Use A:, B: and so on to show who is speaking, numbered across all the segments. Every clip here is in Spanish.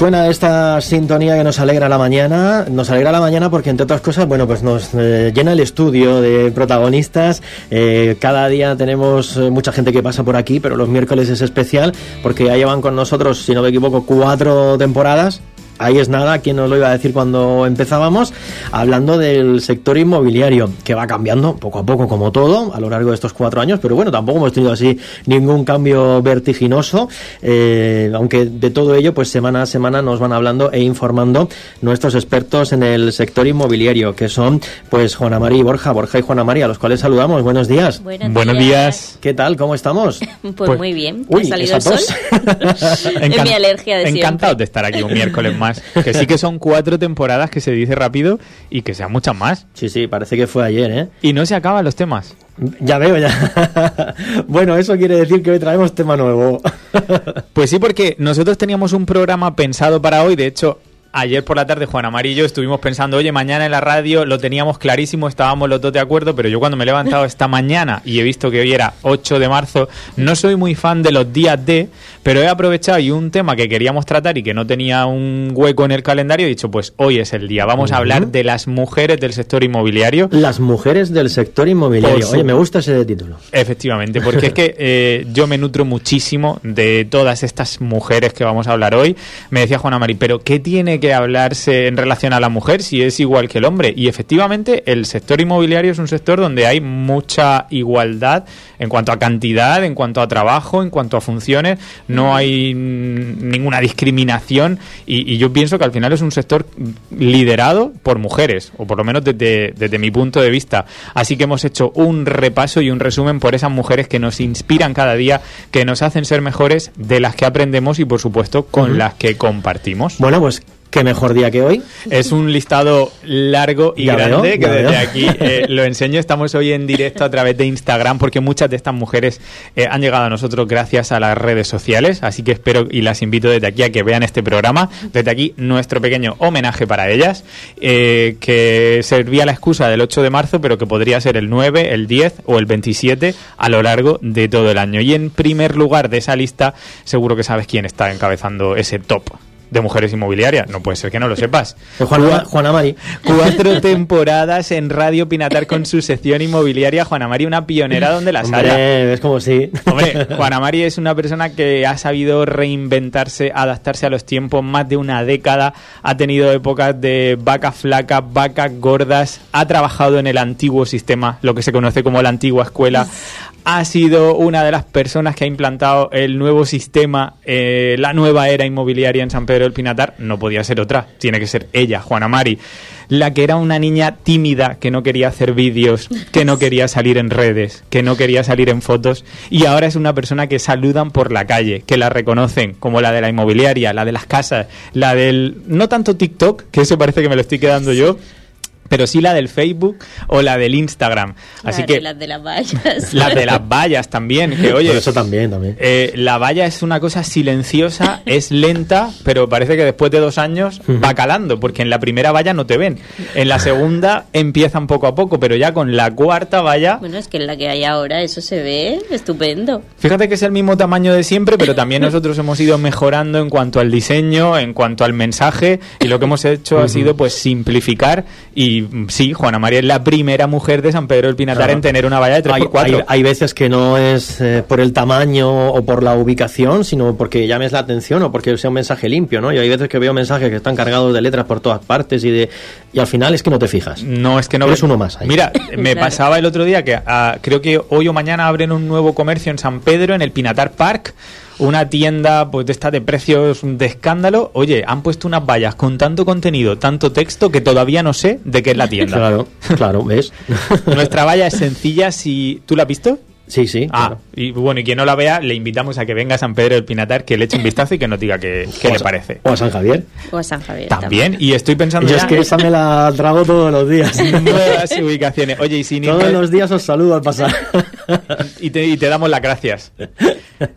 A: Suena esta sintonía que nos alegra la mañana. Nos alegra la mañana porque, entre otras cosas, bueno, pues nos eh, llena el estudio de protagonistas. Eh, cada día tenemos eh, mucha gente que pasa por aquí, pero los miércoles es especial porque ya llevan con nosotros, si no me equivoco, cuatro temporadas ahí es nada, quien nos lo iba a decir cuando empezábamos, hablando del sector inmobiliario, que va cambiando poco a poco como todo a lo largo de estos cuatro años, pero bueno, tampoco hemos tenido así ningún cambio vertiginoso, eh, aunque de todo ello, pues semana a semana nos van hablando e informando nuestros expertos en el sector inmobiliario, que son pues Juana María y Borja, Borja y Juana María, a los cuales saludamos. Buenos días.
B: Buenos, días.
A: ¿Qué tal? ¿Cómo estamos?
C: Pues, pues muy bien. ha salido el sol.
B: es mi alergia de Encantado de estar aquí un miércoles más Que sí que son cuatro temporadas que se dice rápido y que sean muchas más.
A: Sí, sí, parece que fue ayer, ¿eh?
B: Y no se acaban los temas.
A: Ya veo, ya. bueno, eso quiere decir que hoy traemos tema nuevo.
B: pues sí, porque nosotros teníamos un programa pensado para hoy. De hecho, ayer por la tarde Juan Amarillo estuvimos pensando, oye, mañana en la radio lo teníamos clarísimo, estábamos los dos de acuerdo, pero yo cuando me he levantado esta mañana y he visto que hoy era 8 de marzo, no soy muy fan de los días de, pero he aprovechado y un tema que queríamos tratar y que no tenía un hueco en el calendario, he dicho, pues hoy es el día, vamos a hablar de las mujeres del sector inmobiliario.
A: Las mujeres del sector inmobiliario, oye, me gusta ese título.
B: Efectivamente, porque es que eh, yo me nutro muchísimo de todas estas mujeres que vamos a hablar hoy. Me decía Juan Amarillo, pero ¿qué tiene que hablarse en relación a la mujer si es igual que el hombre. Y efectivamente el sector inmobiliario es un sector donde hay mucha igualdad en cuanto a cantidad, en cuanto a trabajo, en cuanto a funciones. No hay ninguna discriminación y, yo pienso que al final es un sector liderado por mujeres, o por lo menos desde, desde mi punto de vista. Así que hemos hecho un repaso y un resumen por esas mujeres que nos inspiran cada día, que nos hacen ser mejores, de las que aprendemos y por supuesto con las que compartimos.
A: Bueno, pues Qué mejor día que hoy.
B: Es un listado largo y grande que desde aquí eh, lo enseño. Estamos hoy en directo a través de Instagram porque muchas de estas mujeres eh, han llegado a nosotros gracias a las redes sociales. Así que espero y las invito desde aquí a que vean este programa. Desde aquí nuestro pequeño homenaje para ellas, eh, que servía la excusa del 8 de marzo, pero que podría ser el 9, el 10 o el 27 a lo largo de todo el año. Y en primer lugar de esa lista, seguro que sabes quién está encabezando ese top de mujeres inmobiliarias. No puede ser que no lo sepas.
A: Juana, Juana Mari.
B: Cuatro temporadas en Radio Pinatar con su sección inmobiliaria. Juana Mari, una pionera donde las
A: haya. Es como si.
B: Hombre, Juana Mari es una persona que ha sabido reinventarse, adaptarse a los tiempos más de una década. Ha tenido épocas de vacas flacas, vacas gordas. Ha trabajado en el antiguo sistema, lo que se conoce como la antigua escuela ha sido una de las personas que ha implantado el nuevo sistema, eh, la nueva era inmobiliaria en San Pedro del Pinatar. No podía ser otra, tiene que ser ella, Juana Mari. La que era una niña tímida, que no quería hacer vídeos, que no quería salir en redes, que no quería salir en fotos, y ahora es una persona que saludan por la calle, que la reconocen como la de la inmobiliaria, la de las casas, la del... no tanto TikTok, que eso parece que me lo estoy quedando yo, pero sí la del Facebook o la del Instagram. Así que
C: las de las vallas.
B: Las de las vallas también, que oye.
A: eso también, también.
B: Eh, la valla es una cosa silenciosa, es lenta, pero parece que después de dos años va calando, porque en la primera valla no te ven. En la segunda empiezan poco a poco, pero ya con la cuarta valla.
C: Bueno, es que en la que hay ahora eso se ve estupendo.
B: Fíjate que es el mismo tamaño de siempre, pero también nosotros hemos ido mejorando en cuanto al diseño, en cuanto al mensaje, y lo que hemos hecho ha sido pues simplificar y sí, Juana María es la primera mujer de San Pedro del Pinatar en tener una valla de 3x4.
A: Hay, veces que no es eh, por el tamaño o por la ubicación, sino porque llames la atención o porque sea un mensaje limpio, ¿no? Y hay veces que veo mensajes que están cargados de letras por todas partes y de y al final es que no te fijas.
B: No, es que no
A: eres uno más.
B: Mira, me pasaba el otro día que ah, creo que hoy o mañana abren un nuevo comercio en San Pedro, en el Pinatar Park una tienda pues de esta de precios de escándalo, oye, han puesto unas vallas con tanto contenido, tanto texto que todavía no sé de qué es la tienda.
A: Claro, claro, ¿ves?
B: Nuestra valla es sencilla, si tú la has visto?
A: Sí, sí.
B: Ah, y bueno, y quien no la vea, le invitamos a que venga a San Pedro del Pinatar, que le eche un vistazo y que nos diga qué, le parece.
A: O a San Javier.
C: O a San Javier.
B: También, y estoy pensando.
A: Yo es que esa me la trago todos los días.
B: Nuevas ubicaciones. Oye, y sin
A: Todos los días os saludo al pasar.
B: y, te, y te damos las gracias.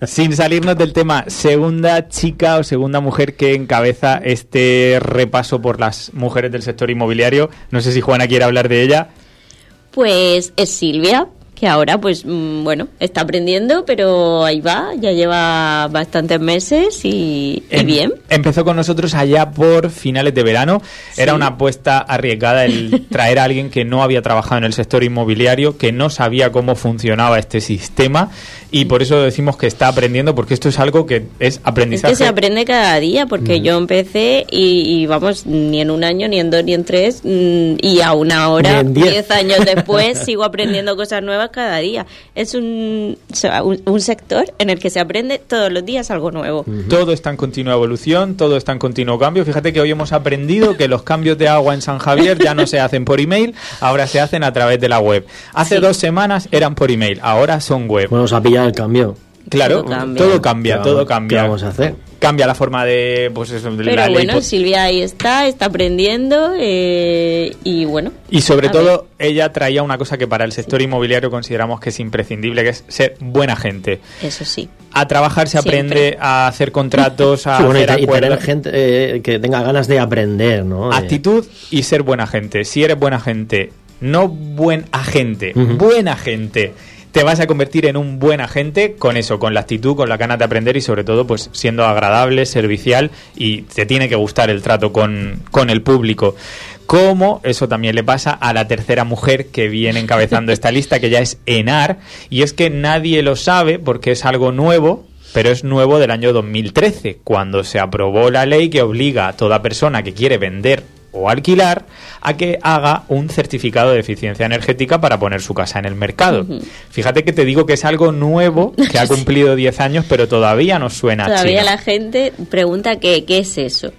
B: sin salirnos del tema, segunda chica o segunda mujer que encabeza este repaso por las mujeres del sector inmobiliario. No sé si Juana quiere hablar de ella.
C: Pues es Silvia, que ahora pues mm, bueno, está aprendiendo, pero ahí va, ya lleva bastantes meses y,
B: Em-
C: bien.
B: Empezó con nosotros allá por finales de verano. Era una apuesta arriesgada el traer a alguien que no había trabajado en el sector inmobiliario, que no sabía cómo funcionaba este sistema y por eso decimos que está aprendiendo porque esto es algo que es
C: Es
B: aprendizaje.
C: que se aprende cada día, porque yo empecé y, y, vamos, ni en un año, ni en dos, ni en tres, mm, y aún ahora,
A: diez.
C: diez años después, sigo aprendiendo cosas nuevas cada día. Es un, un, sector en el que se aprende todos los días algo nuevo.
B: Todo está en continua evolución, todo está en continuo cambio. Fíjate que hoy hemos aprendido que los cambios de agua en San Javier ya no se hacen por email, ahora se hacen a través de la web. Hace
C: Sí.
B: dos semanas eran por email, ahora son web.
A: Bueno, se ha pillado el cambio.
B: Claro,
C: todo cambia.
B: todo cambia,
A: ¿Qué
B: todo
A: vamos-
B: cambia.
A: qué vamos a hacer?
B: Cambia la forma de, pues eso, de
C: Pero
B: la ley,
C: bueno,
B: pues-
C: Silvia ahí está, está aprendiendo eh, y bueno.
B: Y sobre todo, ella traía una cosa que para el sector inmobiliario consideramos que es imprescindible, que es ser buena gente.
C: eso sí.
B: A trabajar se
C: Siempre.
B: aprende, a hacer contratos, a
A: Sí, bueno, y,
B: hacer
A: y tener
B: acuerdos.
A: gente eh, que tenga ganas de aprender, ¿no? Eh,
B: Actitud y ser buena gente. Si eres buena gente, no buen agente, buena gente. Te vas a convertir en un buen agente con eso, con la actitud, con la ganas de aprender y sobre todo pues siendo agradable, servicial y te tiene que gustar el trato con, con el público. Como eso también le pasa a la tercera mujer que viene encabezando esta lista, que ya es Enar, y es que nadie lo sabe porque es algo nuevo, pero es nuevo del año 2013, cuando se aprobó la ley que obliga a toda persona que quiere vender o alquilar a que haga un certificado de eficiencia energética para poner su casa en el mercado. Fíjate que te digo que es algo nuevo, que ha cumplido 10 años, pero todavía nos suena
C: Todavía
B: chino.
C: la gente pregunta qué, qué es eso.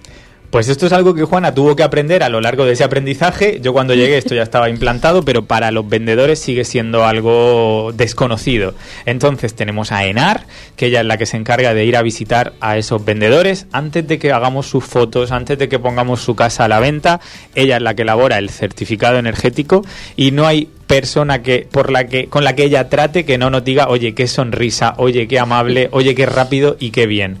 B: Pues esto es algo que Juana tuvo que aprender a lo largo de ese aprendizaje. Yo cuando llegué esto ya estaba implantado, pero para los vendedores sigue siendo algo desconocido. Entonces tenemos a Enar, que ella es la que se encarga de ir a visitar a esos vendedores antes de que hagamos sus fotos, antes de que pongamos su casa a la venta. Ella es la que elabora el certificado energético y no hay persona que por la que con la que ella trate que no nos diga, "Oye, qué sonrisa, oye, qué amable, oye, qué rápido y qué bien."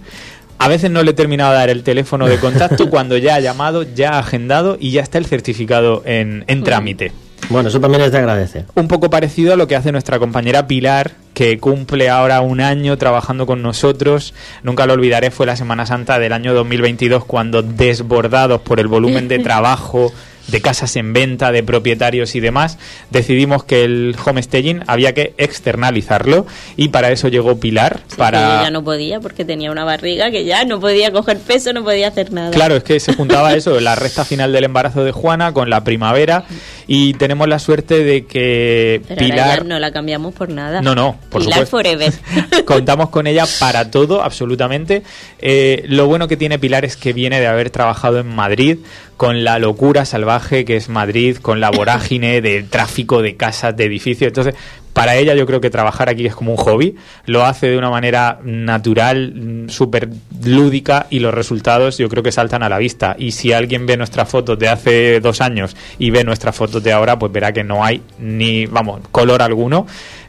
B: A veces no le he terminado de dar el teléfono de contacto cuando ya ha llamado, ya ha agendado y ya está el certificado en, en trámite.
A: Bueno, eso también es de agradecer.
B: Un poco parecido a lo que hace nuestra compañera Pilar, que cumple ahora un año trabajando con nosotros. Nunca lo olvidaré, fue la Semana Santa del año 2022 cuando desbordados por el volumen de trabajo de casas en venta, de propietarios y demás, decidimos que el homestaging había que externalizarlo y para eso llegó Pilar.
C: Sí,
B: para...
C: ella no podía porque tenía una barriga que ya no podía coger peso, no podía hacer nada.
B: Claro, es que se juntaba eso, la recta final del embarazo de Juana con la primavera y tenemos la suerte de que
C: Pero
B: Pilar...
C: ya no la cambiamos por nada.
B: No, no, por
C: Pilar
B: supuesto.
C: Forever.
B: Contamos con ella para todo, absolutamente. Eh, lo bueno que tiene Pilar es que viene de haber trabajado en Madrid con la locura salvaje que es Madrid, con la vorágine de tráfico de casas, de edificios. Entonces, para ella yo creo que trabajar aquí es como un hobby. Lo hace de una manera natural, mm, súper lúdica y los resultados yo creo que saltan a la vista. Y si alguien ve nuestras fotos de hace dos años y ve nuestras fotos de ahora, pues verá que no hay ni, vamos, color alguno.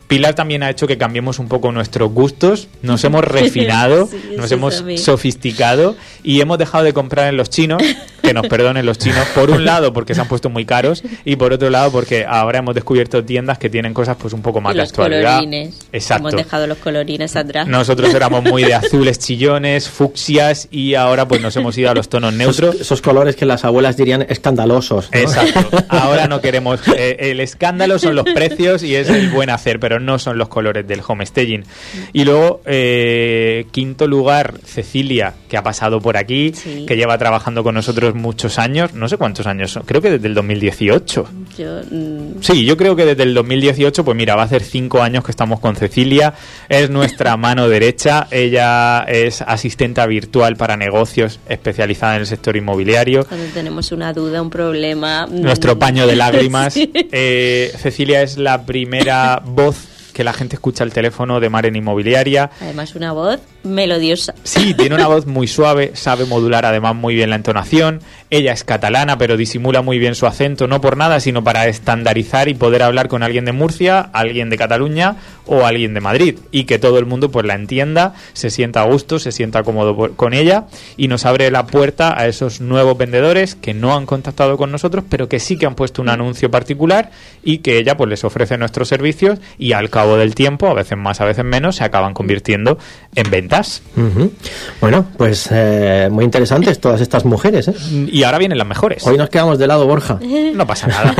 B: Pilar también ha hecho que cambiemos un poco nuestros gustos, nos hemos refinado,
C: Sí,
B: nos hemos sofisticado y hemos dejado de comprar en los chinos, que nos perdonen los chinos, por un lado porque se han puesto muy caros y por otro lado porque ahora hemos descubierto tiendas que tienen cosas pues un poco más
C: y
B: de
C: los
B: actualidad.
C: colorines.
B: Exacto.
C: Hemos dejado los colorines atrás.
B: Nosotros éramos muy de azules chillones, fucsias y ahora pues nos hemos ido a los tonos neutros.
A: Esos, esos colores que las abuelas dirían escandalosos. ¿no?
B: Exacto. Ahora no queremos. eh, el escándalo son los precios y es el buen hacer, pero no son los colores del homestaging. Y luego, eh, quinto lugar, Cecilia, que ha pasado por aquí,
C: Sí.
B: que lleva trabajando con nosotros muchos años. No sé cuántos años son. Creo que desde el 2018.
C: Yo, mm,
B: Sí, yo creo que desde el 2018, pues mira, va a hacer cinco años que estamos con Cecilia. Es nuestra mano derecha. Ella es asistenta virtual para negocios especializada en el sector inmobiliario.
C: cuando tenemos una duda, un problema. mm,
B: Nuestro paño de lágrimas.
C: Sí.
B: Eh, Cecilia es la primera voz que la gente escucha el teléfono de Maren Inmobiliaria.
C: Además, una voz melodiosa.
B: Sí, tiene una voz muy suave, sabe modular además muy bien la entonación. Ella es catalana, pero disimula muy bien su acento, no por nada, sino para estandarizar y poder hablar con alguien de Murcia, alguien de Cataluña o alguien de Madrid. Y que todo el mundo pues la entienda, se sienta a gusto, se sienta cómodo por- con ella y nos abre la puerta a esos nuevos vendedores que no han contactado con nosotros, pero que sí que han puesto un anuncio particular y que ella pues les ofrece nuestros servicios y al cabo del tiempo, a veces más, a veces menos, se acaban convirtiendo en ventas.
A: Bueno, pues eh, muy interesantes todas estas mujeres. ¿eh?
B: Y ahora vienen las mejores.
A: Hoy nos quedamos de lado, Borja.
B: No pasa nada.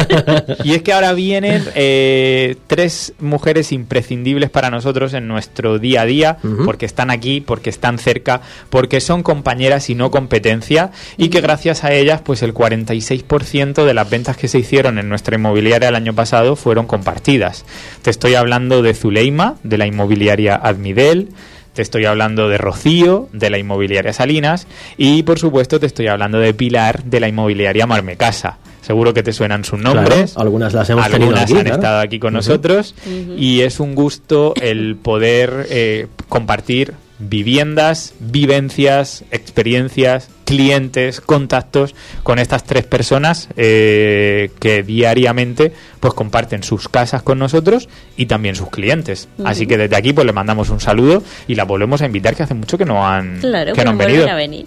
B: y es que ahora vienen eh, tres mujeres imprescindibles para nosotros en nuestro día a día, porque están aquí, porque están cerca, porque son compañeras y no competencia, y que gracias a ellas, pues el 46% de las ventas que se hicieron en nuestra inmobiliaria el año pasado fueron compartidas. Te estoy hablando de Zuleima, de la inmobiliaria Admidel, te estoy hablando de Rocío, de la inmobiliaria Salinas, y por supuesto te estoy hablando de Pilar, de la inmobiliaria Marmecasa. Seguro que te suenan sus nombres.
A: Claro, algunas las hemos tenido
B: Algunas
A: aquí,
B: han
A: claro.
B: estado aquí con nosotros y es un gusto el poder eh, compartir viviendas, vivencias, experiencias, clientes, contactos con estas tres personas eh, que diariamente pues comparten sus casas con nosotros y también sus clientes. Así que desde aquí pues le mandamos un saludo y la volvemos a invitar que hace mucho que no han,
C: Claro,
B: que no han venido.
C: a venir.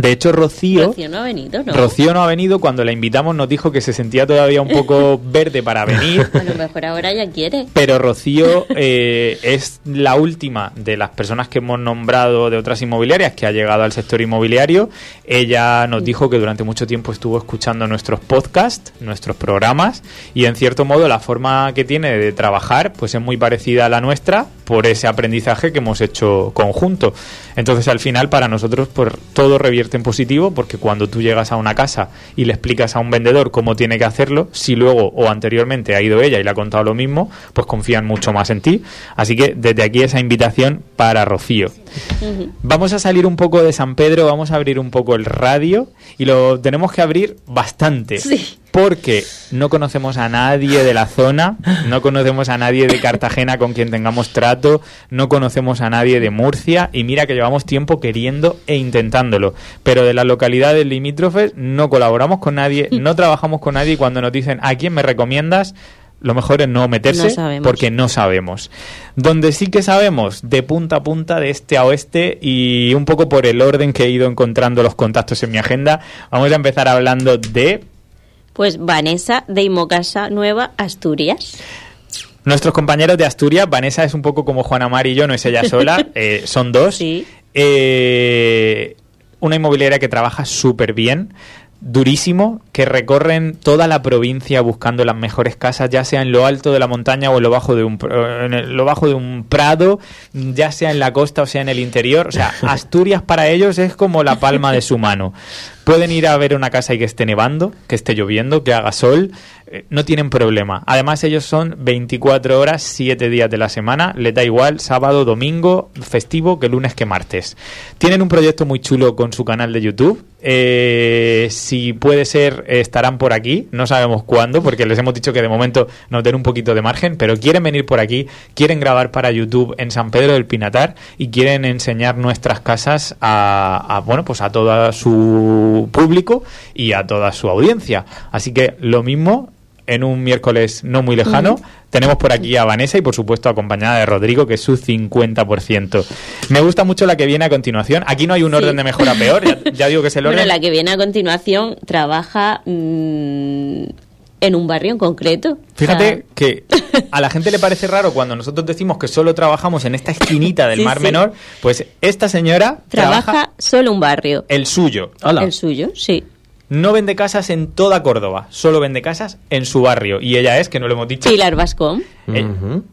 B: De hecho, Rocío,
C: Rocío no ha venido, ¿no?
B: Rocío no ha venido. Cuando la invitamos nos dijo que se sentía todavía un poco verde para venir.
C: A lo mejor ahora ya quiere.
B: Pero Rocío eh, es la última de las personas que hemos nombrado de otras inmobiliarias que ha llegado al sector inmobiliario. Ella nos dijo que durante mucho tiempo estuvo escuchando nuestros podcasts, nuestros programas, y en cierto modo la forma que tiene de trabajar pues es muy parecida a la nuestra por ese aprendizaje que hemos hecho conjunto. Entonces al final para nosotros pues, todo revierte en positivo porque cuando tú llegas a una casa y le explicas a un vendedor cómo tiene que hacerlo, si luego o anteriormente ha ido ella y le ha contado lo mismo, pues confían mucho más en ti. Así que desde aquí esa invitación para Rocío. Vamos a salir un poco de San Pedro, vamos a abrir un poco el radio y lo tenemos que abrir bastante.
C: Sí.
B: Porque no conocemos a nadie de la zona, no conocemos a nadie de Cartagena con quien tengamos trato, no conocemos a nadie de Murcia y mira que llevamos tiempo queriendo e intentándolo. Pero de las localidades limítrofes no colaboramos con nadie, no trabajamos con nadie y cuando nos dicen ¿a quién me recomiendas? Lo mejor es no meterse
C: No
B: porque no sabemos. Donde sí que sabemos, de punta a punta, de este a oeste y un poco por el orden que he ido encontrando los contactos en mi agenda, vamos a empezar hablando de
C: Pues Vanessa de Imocasa Nueva, Asturias.
B: nuestros compañeros de Asturias. Vanessa es un poco como Juana Mar y yo, no es ella sola, eh, son dos.
C: Sí.
B: Eh, una inmobiliaria que trabaja súper bien, durísimo, que recorren toda la provincia buscando las mejores casas, ya sea en lo alto de la montaña o en lo bajo de un, en lo bajo de un prado, ya sea en la costa o sea en el interior. O sea, Asturias para ellos es como la palma de su mano. Pueden ir a ver una casa y que esté nevando, que esté lloviendo, que haga sol, eh, no tienen problema. Además, ellos son 24 horas, 7 días de la semana, les da igual sábado, domingo, festivo, que lunes que martes. Tienen un proyecto muy chulo con su canal de YouTube. Eh, si puede ser, estarán por aquí, no sabemos cuándo, porque les hemos dicho que de momento nos den un poquito de margen, pero quieren venir por aquí, quieren grabar para YouTube en San Pedro del Pinatar y quieren enseñar nuestras casas a, a, bueno, pues a todo su público y a toda su audiencia. Así que lo mismo en un miércoles no muy lejano. Tenemos por aquí a Vanessa y por supuesto acompañada de Rodrigo, que es su 50%. Me gusta mucho la que viene a continuación. Aquí no hay un
C: Sí.
B: orden de mejor a peor, ya, ya digo que es el orden.
C: Bueno, la que viene a continuación trabaja mm, en un barrio en concreto.
B: Fíjate
C: O sea,
B: que a la gente le parece raro cuando nosotros decimos que solo trabajamos en esta esquinita del
C: Sí,
B: Mar
C: sí.
B: Menor, pues esta señora
C: trabaja,
B: trabaja
C: solo un barrio.
B: el suyo.
A: Hola.
C: El suyo, sí.
B: No vende casas en toda Córdoba, solo vende casas en su barrio. Y ella es, que no lo hemos dicho.
C: Pilar Vascón.
B: Eh.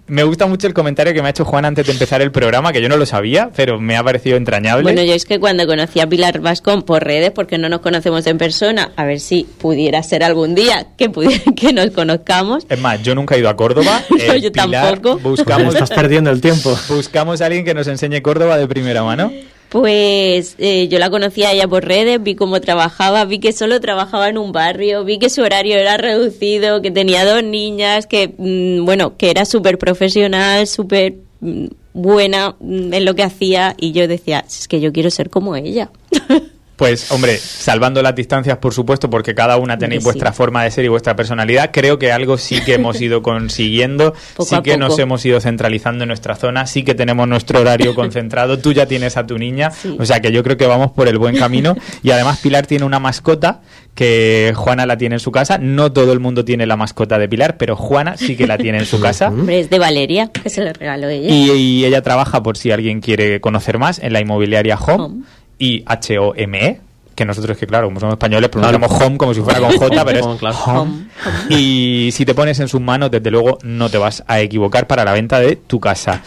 B: Me gusta mucho el comentario que me ha hecho Juan antes de empezar el programa, que yo no lo sabía, pero me ha parecido entrañable.
C: Bueno, yo es que cuando conocí a Pilar Vascón por redes, porque no nos conocemos en persona, a ver si pudiera ser algún día que, pudiera, que nos conozcamos.
B: Es más, yo nunca he ido a Córdoba.
C: No,
B: Eh,
C: yo
B: Pilar,
C: tampoco.
B: Buscamos,
A: Estás perdiendo el tiempo.
B: buscamos a alguien que nos enseñe Córdoba de primera mano.
C: Pues eh, yo la conocía a ella por redes, vi cómo trabajaba, vi que solo trabajaba en un barrio, vi que su horario era reducido, que tenía dos niñas, que, mm, bueno, que era súper profesional, súper mm, buena mm, en lo que hacía y yo decía, es que yo quiero ser como ella.
B: Pues, hombre, salvando las distancias, por supuesto, porque cada una tenéis
C: Sí.
B: vuestra forma de ser y vuestra personalidad, creo que algo sí que hemos ido consiguiendo,
C: Poco
B: sí que nos hemos ido centralizando en nuestra zona, sí que tenemos nuestro horario concentrado, tú ya tienes a tu niña,
C: Sí.
B: o sea que yo creo que vamos por el buen camino y además Pilar tiene una mascota que Juana la tiene en su casa, no todo el mundo tiene la mascota de Pilar, pero Juana sí que la tiene en su casa.
C: Hombre, es de Valeria, que se le regaló ella.
B: Y, y ella trabaja, por si alguien quiere conocer más, en la inmobiliaria Home,
C: Home.
B: Y H-O-M-E, que nosotros, que claro, como somos españoles, pronunciamos Home como si fuera con J, pero es
A: Home, claro.
B: Home. Y si te pones en sus manos, desde luego no te vas a equivocar para la venta de tu casa.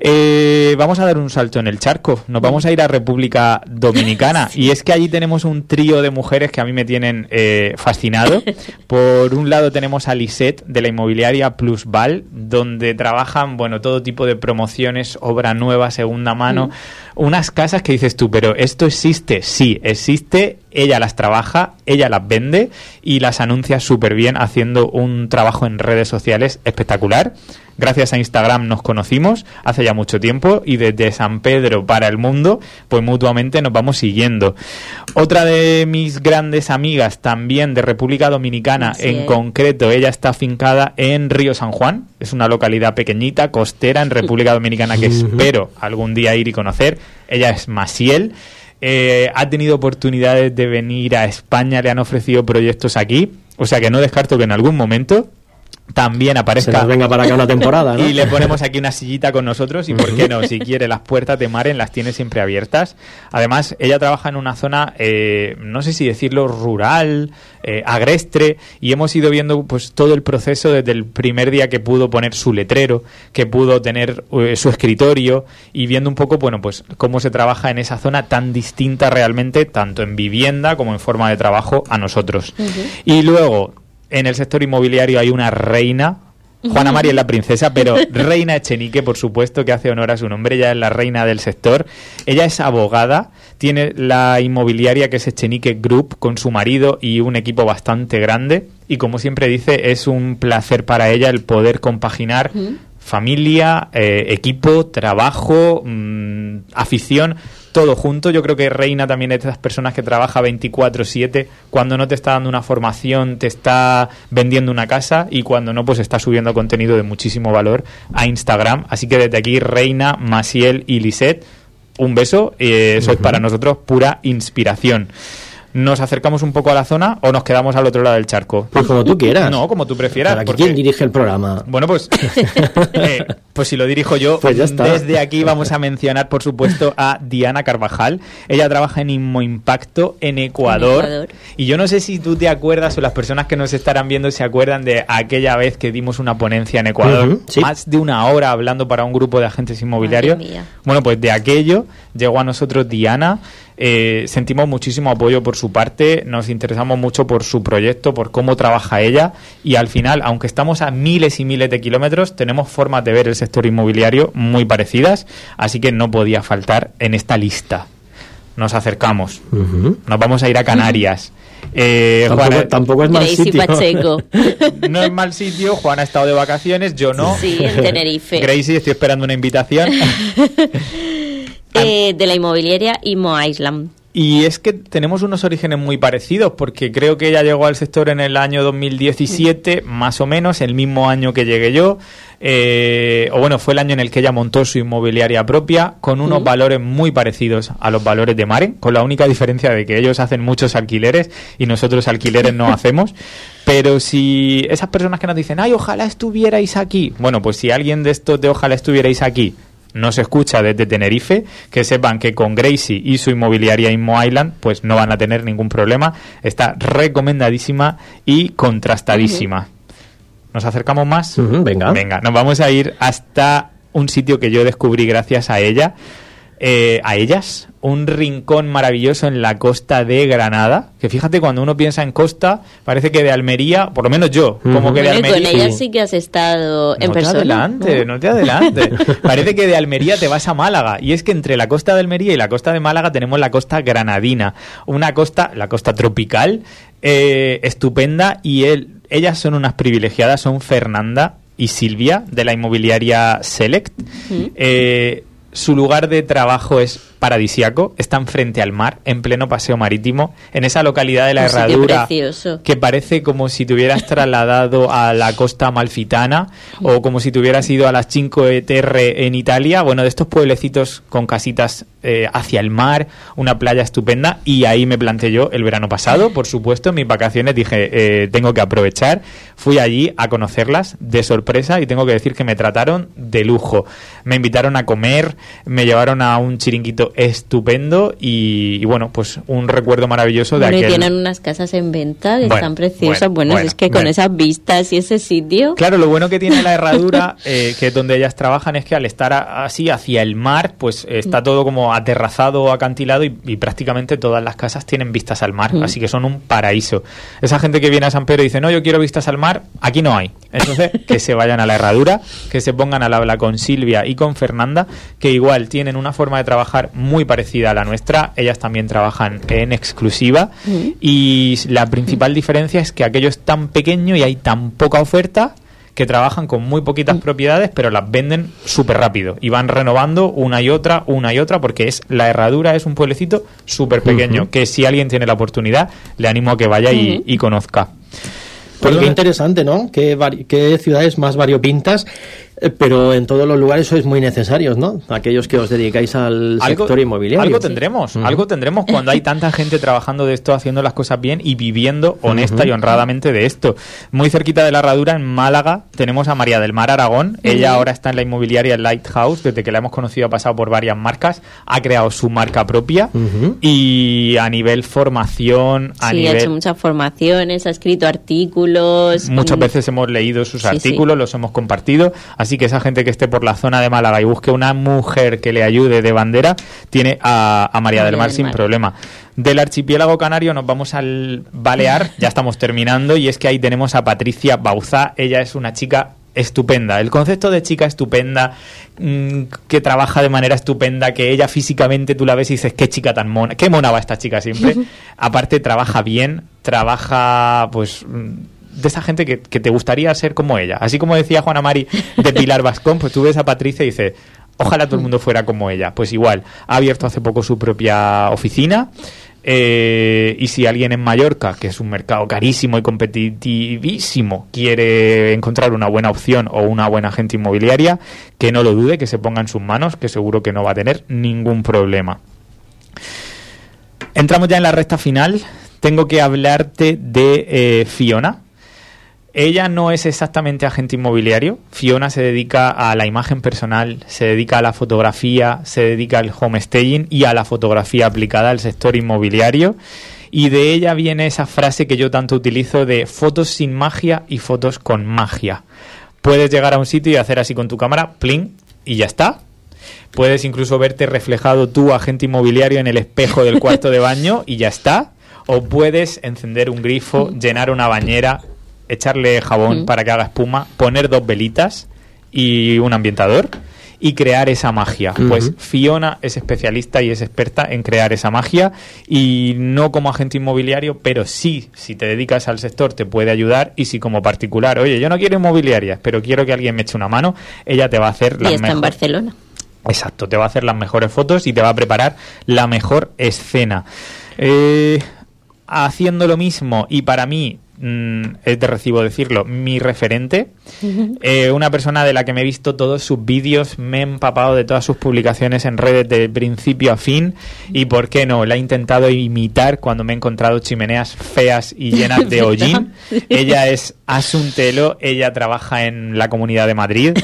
B: Eh, vamos a dar un salto en el charco. Nos vamos a ir a República Dominicana. Y es que allí tenemos un trío de mujeres que a mí me tienen eh, fascinado. Por un lado tenemos a Lisette de la inmobiliaria Plusval, donde trabajan bueno todo tipo de promociones, obra nueva, segunda mano. Unas casas que dices tú, pero ¿esto existe? Sí, existe. Ella las trabaja, ella las vende y las anuncia súper bien haciendo un trabajo en redes sociales espectacular. Gracias a Instagram nos conocimos hace ya mucho tiempo y desde San Pedro para el mundo, pues mutuamente nos vamos siguiendo. Otra de mis grandes amigas también de República Dominicana, en concreto, ella está afincada en Río San Juan, es una localidad pequeñita, costera en República Dominicana que espero algún día ir y conocer. Ella es Masiel. Eh, ha tenido oportunidades de venir a España, le han ofrecido proyectos aquí, o sea que no descarto que en algún momento también
A: Se
B: aparezca
A: nos venga para acá una temporada, ¿no?
B: y le ponemos aquí una sillita con nosotros y por qué no, si quiere las puertas de Maren las tiene siempre abiertas. Además, ella trabaja en una zona, eh, no sé si decirlo, rural, eh, agrestre y hemos ido viendo pues todo el proceso desde el primer día que pudo poner su letrero, que pudo tener eh, su escritorio y viendo un poco, bueno, pues cómo se trabaja en esa zona tan distinta realmente, tanto en vivienda como en forma de trabajo a nosotros. Y luego, en el sector inmobiliario hay una reina. Juana María es la princesa, pero Reina Echenique, por supuesto, que hace honor a su nombre, ella es la reina del sector. Ella es abogada, tiene la inmobiliaria que es Echenique Group con su marido y un equipo bastante grande. Y como siempre dice, es un placer para ella el poder compaginar familia, eh, equipo, trabajo, mm, afición, todo junto. Yo creo que Reina también es de esas personas que trabaja 24/7, cuando no te está dando una formación, te está vendiendo una casa y cuando no, pues está subiendo contenido de muchísimo valor a Instagram. Así que desde aquí, Reina, Masiel y Lisette, un beso, eh, sois para nosotros pura inspiración. ¿Nos acercamos un poco a la zona o nos quedamos al otro lado del charco?
A: Pues como tú quieras.
B: No, como tú prefieras.
A: Para
B: porque-
A: ¿Quién dirige el programa?
B: bueno, pues, eh, pues si lo dirijo yo,
A: Pues ya está.
B: desde aquí vamos a mencionar, por supuesto, a Diana Carvajal. Ella trabaja en Inmo Impacto en Ecuador.
C: En Ecuador.
B: Y yo no sé si tú te acuerdas o las personas que nos estarán viendo se acuerdan de aquella vez que dimos una ponencia en Ecuador.
A: Sí.
B: Más de una hora hablando para un grupo de agentes inmobiliarios. Bueno, pues de aquello llegó a nosotros Diana. Eh, sentimos muchísimo apoyo por su parte, nos interesamos mucho por su proyecto, por cómo trabaja ella y al final, aunque estamos a miles y miles de kilómetros, tenemos formas de ver el sector inmobiliario muy parecidas, así que no podía faltar en esta lista. Nos acercamos,
A: Ujú.
B: nos vamos a ir a Canarias. Eh,
A: Tampoco,
B: Juana-
A: tampoco es mal
C: Gracie
A: sitio.
C: Pacheco.
B: no es mal sitio, Juan ha estado de vacaciones, yo no.
C: Sí, en Tenerife.
B: Gracie, estoy esperando una invitación.
C: Eh, de la inmobiliaria Imo Island.
B: Y es que tenemos unos orígenes muy parecidos, porque creo que ella llegó al sector en el año 2017, más o menos, el mismo año que llegué yo. eh, o bueno, fue el año en el que ella montó su inmobiliaria propia, con unos valores muy parecidos a los valores de Maren, con la única diferencia de que ellos hacen muchos alquileres y nosotros alquileres no hacemos. Pero si esas personas que nos dicen, ay, ojalá estuvierais aquí, bueno, pues si alguien de estos de ojalá estuvierais aquí no se escucha desde Tenerife, que sepan que con Gracie y su inmobiliaria Inmo Island, pues no van a tener ningún problema. Está recomendadísima y contrastadísima. ¿Nos acercamos más?
A: Venga.
B: Venga, nos vamos a ir hasta un sitio que yo descubrí gracias a ella. Eh, a ellas, un rincón maravilloso en la costa de Granada, que fíjate, cuando uno piensa en costa, parece que de Almería, por lo menos yo, como que de Almería...
C: con ellas sí que has estado en
B: no te
C: persona.
B: adelante,
C: ¿no?
B: no te adelante. Parece que de Almería te vas a Málaga. Y es que entre la costa de Almería y la costa de Málaga tenemos la costa granadina. Una costa, la costa tropical, eh, estupenda. Y él, ellas son unas privilegiadas, son Fernanda y Silvia de la inmobiliaria Select. Eh, su lugar de trabajo es paradisiaco, están frente al mar, en pleno paseo marítimo, en esa localidad de la
C: Un
B: Herradura, que parece como si te hubieras trasladado a la costa amalfitana o como si te hubieras ido a las Cinque Terre en Italia, bueno, de estos pueblecitos con casitas eh, hacia el mar, una playa estupenda, y ahí me planté yo el verano pasado, por supuesto, en mis vacaciones dije, eh, tengo que aprovechar, fui allí a conocerlas de sorpresa y tengo que decir que me trataron de lujo, me invitaron a comer, me llevaron a un chiringuito estupendo y, y bueno, pues un recuerdo maravilloso de
C: Bueno, y
B: aquel...
C: tienen unas casas en venta que
B: Bueno,
C: están preciosas.
B: bueno,
C: Bueno,
B: bueno,
C: es que con esas vistas y ese sitio.
B: Claro, lo bueno que tiene la herradura, eh, que es donde ellas trabajan, es que al estar a- así hacia el mar, pues está todo como aterrazado o acantilado y, y prácticamente todas las casas tienen vistas al mar, así que son un paraíso. Esa gente que viene a San Pedro y dice, no, yo quiero vistas al mar, aquí no hay. Entonces, que se vayan a la herradura, que se pongan al habla con Silvia y con Fernanda, que igual tienen una forma de trabajar muy parecida a la nuestra. Ellas también trabajan en exclusiva y la principal diferencia es que aquello es tan pequeño y hay tan poca oferta que trabajan con muy poquitas propiedades, pero las venden súper rápido y van renovando una y otra, una y otra, porque es la herradura es un pueblecito súper pequeño que si alguien tiene la oportunidad le animo a que vaya y, y conozca.
A: Pues qué interesante, ¿no? Qué, qué ciudades más variopintas, pero en todos los lugares sois muy necesarios, ¿no? Aquellos que os dedicáis al sector inmobiliario.
B: Algo tendremos, algo tendremos cuando hay tanta gente trabajando de esto, haciendo las cosas bien y viviendo honesta y honradamente de esto. Muy cerquita de la herradura, en Málaga, tenemos a María del Mar Aragón. Ella ahora está en la inmobiliaria Lighthouse, desde que la hemos conocido ha pasado por varias marcas, ha creado su marca propia y a nivel formación, a
C: sí, ha hecho muchas formaciones, ha escrito artículos.
B: Muchas
C: mm,
B: veces hemos leído sus
C: Sí,
B: artículos, los hemos compartido, así que esa gente que esté por la zona de Málaga y busque una mujer que le ayude de bandera, tiene a, a María del Mar
C: del
B: sin
C: Mar.
B: problema. Del archipiélago canario nos vamos al Balear, ya estamos terminando, y es que ahí tenemos a Patricia Bauzá, ella es una chica estupenda. El concepto de chica estupenda, mm, que trabaja de manera estupenda, que ella físicamente tú la ves y dices, qué chica tan mona, qué mona va esta chica siempre. Aparte trabaja bien, trabaja pues de esa gente que, te gustaría ser como ella. Así como decía Juana Mari de Pilar Vascón, pues tú ves a Patricia y dices, ojalá todo el mundo fuera como ella. Pues igual, ha abierto hace poco su propia oficina. eh, y si alguien en Mallorca, que es un mercado carísimo y competitivísimo, quiere encontrar una buena opción o una buena agente inmobiliaria, que no lo dude, que se ponga en sus manos, que seguro que no va a tener ningún problema. Entramos ya en la recta final. Tengo que hablarte de eh, Fiona. Ella no es exactamente agente inmobiliario. Fiona se dedica a la imagen personal, se dedica a la fotografía, se dedica al homestaging y a la fotografía aplicada al sector inmobiliario. Y de ella viene esa frase que yo tanto utilizo de fotos sin magia y fotos con magia. Puedes llegar a un sitio y hacer así con tu cámara, pling, y ya está. Puedes incluso verte reflejado tú, agente inmobiliario, en el espejo del cuarto de baño y ya está. O puedes encender un grifo, llenar una bañera, echarle jabón
C: Mm.
B: para que haga espuma, poner dos velitas y un ambientador y crear esa magia. Pues Fiona es especialista y es experta en crear esa magia y no como agente inmobiliario, pero sí, si te dedicas al sector te puede ayudar y si como particular, oye, yo no quiero inmobiliarias, pero quiero que alguien me eche una mano, ella te va a hacer
C: Y
B: las
C: está en
B: mejores-
C: Barcelona.
B: Exacto, te va a hacer las mejores fotos y te va a preparar la mejor escena. Eh, haciendo lo mismo y para mí mm, es de recibo decirlo, mi referente, eh, una persona de la que me he visto todos sus vídeos, me he empapado de todas sus publicaciones en redes de principio a fin. Y, ¿por qué no? La he intentado imitar cuando me he encontrado chimeneas feas y llenas de hollín. Ella es Asuntelo, ella trabaja en la Comunidad de Madrid.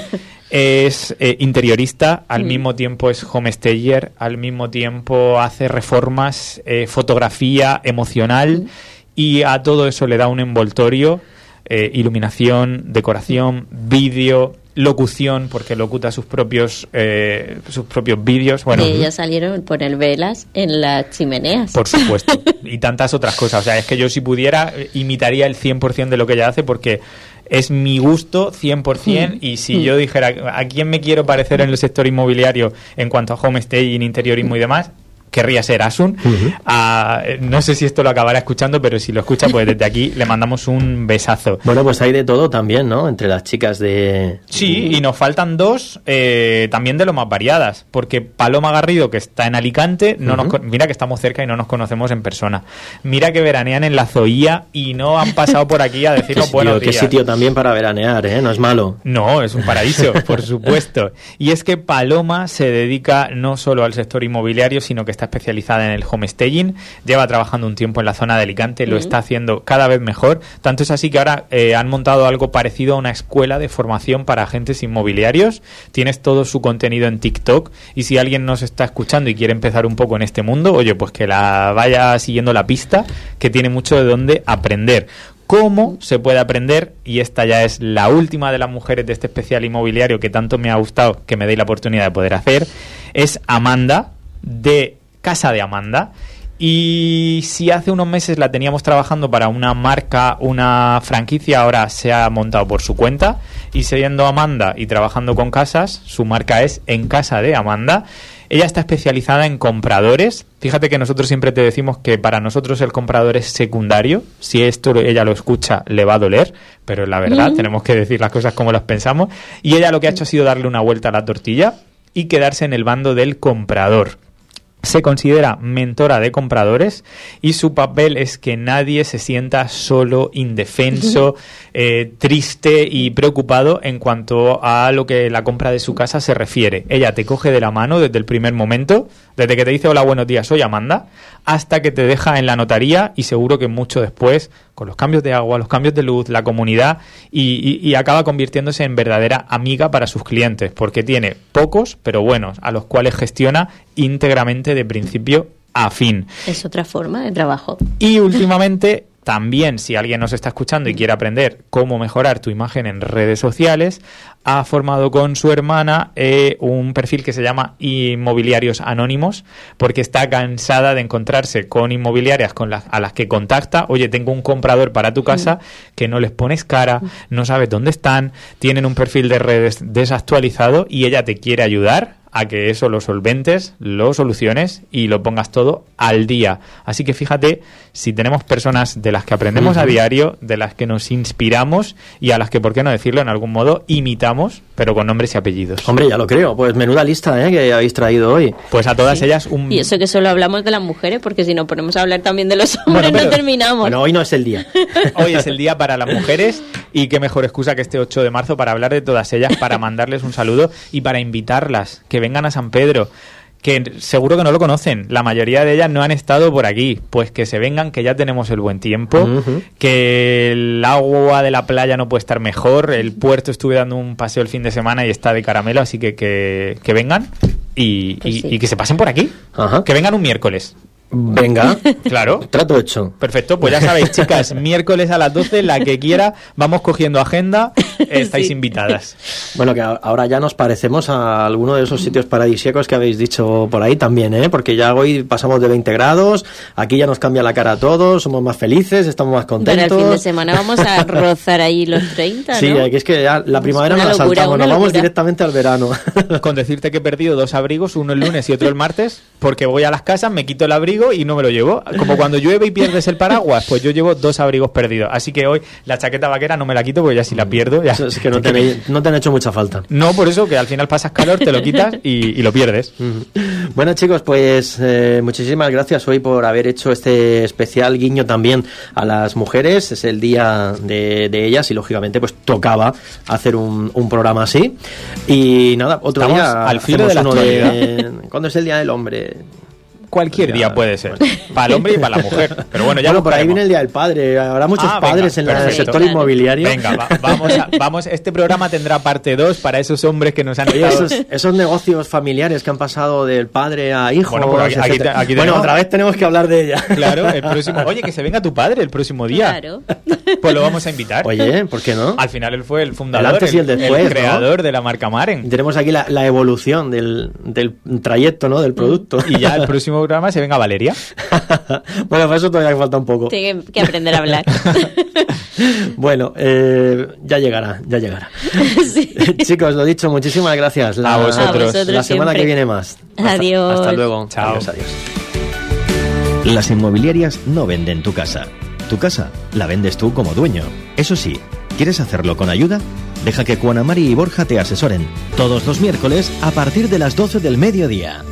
B: Es eh, interiorista, al mismo tiempo es homestager, al mismo tiempo hace reformas, eh, fotografía emocional y a todo eso le da un envoltorio, eh, iluminación, decoración, vídeo, locución, porque locuta sus propios eh, sus propios vídeos. Bueno,
C: ellas salieron poner velas en las chimeneas.
B: por supuesto. y tantas otras cosas. O sea, es que yo si pudiera eh, imitaría el 100% de lo que ella hace porque es mi gusto 100% y si yo dijera a quién me quiero parecer en el sector inmobiliario en cuanto a homestaging, interiorismo y demás, querría ser Asun. Ah, no sé si esto lo acabará escuchando, pero si lo escucha, pues desde aquí le mandamos un besazo.
A: Bueno, pues hay de todo también, ¿no? Entre las chicas de...
B: Sí, y nos faltan dos eh, también de lo más variadas, porque Paloma Garrido, que está en Alicante, no nos, mira que estamos cerca y no nos conocemos en persona. Mira que veranean en la Zoía y no han pasado por aquí a
A: Qué
B: decirnos buenos
A: qué
B: días.
A: sitio también para veranear, ¿eh? No es malo.
B: No, es un paraíso, por supuesto. Y es que Paloma se dedica no solo al sector inmobiliario, sino que está especializada en el homestaging. Lleva trabajando un tiempo en la zona de Alicante, lo está haciendo cada vez mejor. Tanto es así que ahora eh, han montado algo parecido a una escuela de formación para agentes inmobiliarios. Tienes todo su contenido en TikTok. Y si alguien nos está escuchando y quiere empezar un poco en este mundo, oye, pues que la vaya siguiendo la pista, que tiene mucho de dónde aprender cómo se puede aprender y esta ya es la última de las mujeres de este especial inmobiliario que tanto me ha gustado que me deis la oportunidad de poder hacer es Amanda de Casa de Amanda y si hace unos meses la teníamos trabajando para una marca, una franquicia, ahora se ha montado por su cuenta y siendo Amanda y trabajando con casas, su marca es En Casa de Amanda. Ella está especializada en compradores. Fíjate que nosotros siempre te decimos que para nosotros el comprador es secundario. Si esto ella lo escucha, le va a doler, pero la verdad, tenemos que decir las cosas como las pensamos. Y ella lo que ha hecho ha sido darle una vuelta a la tortilla y quedarse en el bando del comprador se considera mentora de compradores y su papel es que nadie se sienta solo, indefenso, eh, triste y preocupado en cuanto a lo que la compra de su casa se refiere. Ella te coge de la mano desde el primer momento, desde que te dice hola, buenos días, soy Amanda, hasta que te deja en la notaría y seguro que mucho después, con los cambios de agua, los cambios de luz, la comunidad y, y- y acaba convirtiéndose en verdadera amiga para sus clientes, porque tiene pocos, pero buenos, a los cuales gestiona íntegramente de principio a fin.
C: Es otra forma de trabajo.
B: Y últimamente, también, si alguien nos está escuchando y quiere aprender cómo mejorar tu imagen en redes sociales, ha formado con su hermana eh, un perfil que se llama Inmobiliarios Anónimos, porque está cansada de encontrarse con inmobiliarias con las, a las que contacta. Oye, tengo un comprador para tu casa que no les pones cara, no sabes dónde están, tienen un perfil de redes desactualizado y ella te quiere ayudar a que eso lo solventes, lo soluciones y lo pongas todo al día. Así que fíjate si tenemos personas de las que aprendemos a diario, de las que nos inspiramos y a las que, por qué no decirlo, en algún modo imitamos, pero con nombres y apellidos.
A: Hombre, ya lo creo. Pues menuda lista, ¿eh? Que habéis traído hoy.
B: Pues a todas ellas un...
C: Y eso que solo hablamos de las mujeres, porque si nos ponemos a hablar también de los hombres
B: Bueno, pero-
C: no terminamos.
A: Bueno, hoy no es el día.
B: Hoy es el día para las mujeres y qué mejor excusa que este 8 de marzo para hablar de todas ellas, para mandarles un saludo y para invitarlas, que vengan a San Pedro que seguro que no lo conocen, la mayoría de ellas no han estado por aquí, pues que se vengan, que ya tenemos el buen tiempo, que el agua de la playa no puede estar mejor, el puerto estuve dando un paseo el fin de semana y está de caramelo, así que que, que vengan y,
C: Pues
B: y-
C: sí.
B: y que se pasen por aquí,
A: Ajá.
B: que vengan un miércoles,
A: Venga.
B: claro.
A: Trato hecho.
B: Perfecto, pues ya sabéis, chicas, miércoles a las 12, la que quiera, vamos cogiendo agenda, estáis
C: Sí.
B: invitadas.
A: Bueno, que ahora ya nos parecemos a alguno de esos sitios paradisíacos que habéis dicho por ahí también, ¿eh? Porque ya hoy pasamos de 20 grados, aquí ya nos cambia la cara a todos, somos más felices, estamos más
C: Pero
A: contentos.
C: el fin de semana vamos a rozar ahí los 30,
A: Sí, es que ya la primavera
C: Una
A: no la
C: locura,
A: saltamos, nos vamos directamente al verano.
B: Con decirte que he perdido dos abrigos, uno el lunes y otro el martes, porque voy a las casas, me quito el abrigo y no me lo llevo. Como cuando llueve y pierdes el paraguas, pues yo llevo dos abrigos perdidos. Así que hoy la chaqueta vaquera no me la quito porque ya si la pierdo, ya.
A: es que no te, han- no te han hecho mucha falta.
B: No, por eso que al final pasas calor, te lo quitas y, y lo pierdes.
A: Bueno chicos, pues eh, muchísimas gracias hoy por haber hecho este especial guiño también a las mujeres. Es el día de, de ellas y lógicamente pues tocaba hacer un, un programa así. Y nada, otro
B: Estamos
A: día
B: al filo de la
A: uno ¿Cuándo es el día del hombre?
B: Cualquier día puede ser. Para el hombre y para la mujer. Pero bueno, ya
A: bueno,
B: lo
A: por ahí viene el Día del Padre. Habrá muchos
B: Ah, venga,
A: padres en el sector inmobiliario.
B: Venga, va- vamos, a- vamos. Este programa tendrá parte 2 para esos hombres que nos han
A: Oye, esos, esos negocios familiares que han pasado del padre a hijo.
B: Bueno, pues aquí-
A: bueno,
B: tenemos-
A: otra vez tenemos que hablar de ella.
B: Claro, el próximo... Oye, que se venga tu padre el próximo día.
C: Claro.
B: Pues lo vamos a invitar.
A: Oye, ¿por qué no?
B: Al final él fue el fundador,
A: El antes y el después, ¿no?
B: creador de la marca Maren.
A: Tenemos aquí la, la evolución del, del trayecto, ¿no? Del producto.
B: Y ya el próximo programa se venga Valeria.
A: bueno, para eso todavía falta un poco.
C: Tiene que aprender a hablar.
A: Bueno, eh, ya llegará, ya llegará.
C: Sí.
A: Chicos, lo dicho, muchísimas gracias.
B: A vosotros.
C: A vosotros
A: La semana
C: siempre.
A: que viene más. Hasta-
C: Adiós.
A: Hasta, luego.
B: Chao.
A: Adiós, adiós.
D: Las inmobiliarias no venden tu casa. Tu casa la vendes tú como dueño. Eso sí, ¿quieres hacerlo con ayuda? Deja que Juana Mari y Borja te asesoren todos los miércoles a partir de las 12 del mediodía.